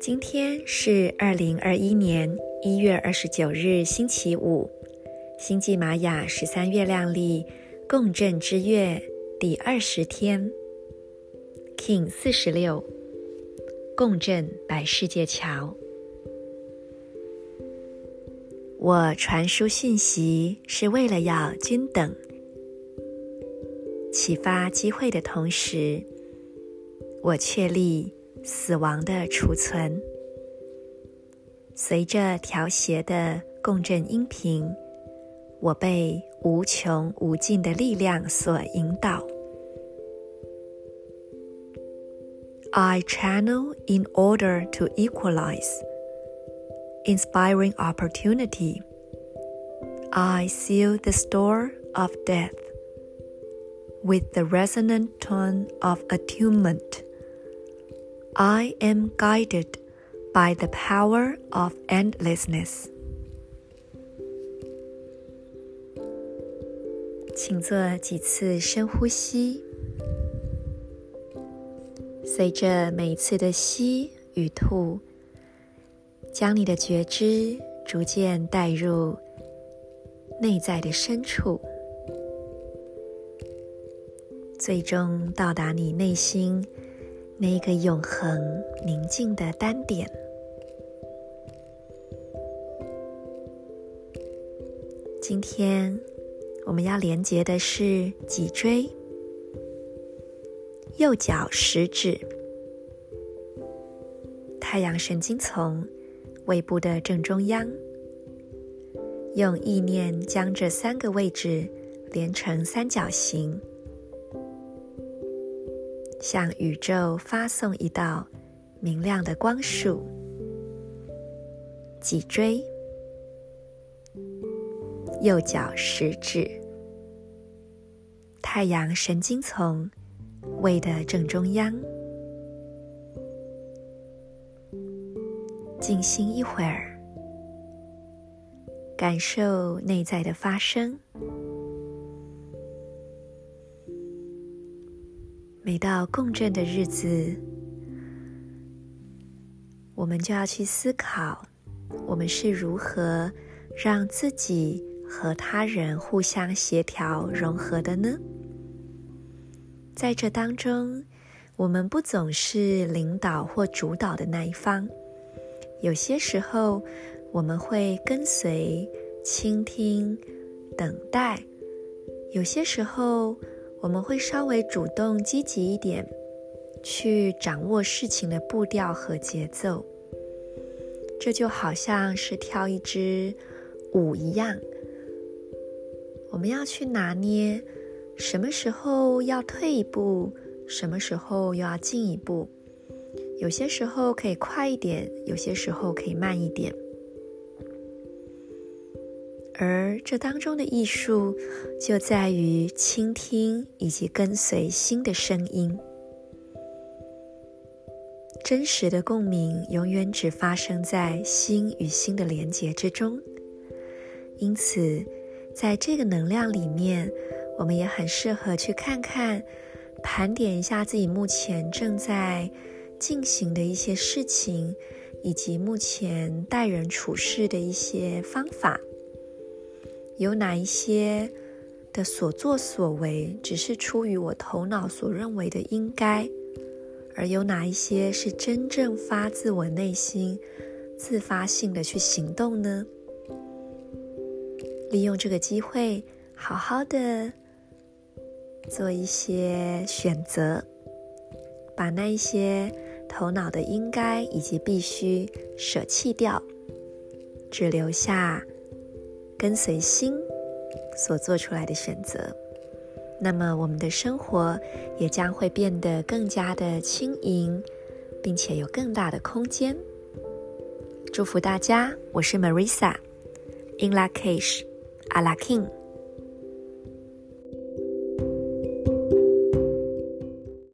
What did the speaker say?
今天是二零二一年一月二十九日，星期五，星际玛雅十三月亮历共振之月第二十天，King 四十六，共振白世界桥。我传输讯息是为了要均等，启发机会的同时，我确立。死亡的储存，随着调谐的共振音频，我被无穷无尽的力量所引导。I channel in order to equalize, inspiring opportunity. I seal the store of death with the resonant tone of attunement. I am guided by the power of endlessness。请做几次深呼吸，随着每一次的吸与吐， 将你的觉知逐渐带入内在的深处，最终到达你内心。那个永恒宁静的单点。今天我们要连接的是脊椎、右脚食指、太阳神经丛、胃部的正中央，用意念将这三个位置连成三角形。向宇宙发送一道明亮的光束。脊椎、右脚食指、太阳神经丛、胃的正中央，静心一会儿，感受内在的发生。每到共振的日子，我们就要去思考，我们是如何让自己和他人互相协调融合的呢？在这当中，我们不总是领导或主导的那一方，有些时候我们会跟随、倾听、等待，有些时候。我们会稍微主动积极一点，去掌握事情的步调和节奏。这就好像是跳一支舞一样，我们要去拿捏什么时候要退一步，什么时候又要进一步。有些时候可以快一点，有些时候可以慢一点。而这当中的艺术，就在于倾听以及跟随心的声音。真实的共鸣永远只发生在心与心的连结之中。因此，在这个能量里面，我们也很适合去看看、盘点一下自己目前正在进行的一些事情，以及目前待人处事的一些方法。有哪一些的所作所为只是出于我头脑所认为的应该，而有哪一些是真正发自我内心、自发性的去行动呢？利用这个机会，好好的做一些选择，把那一些头脑的应该以及必须舍弃掉，只留下。跟随心所做出来的选择，那么我们的生活也将会变得更加的轻盈，并且有更大的空间。祝福大家，我是 Marisa，In Lak'ech，阿拉 King。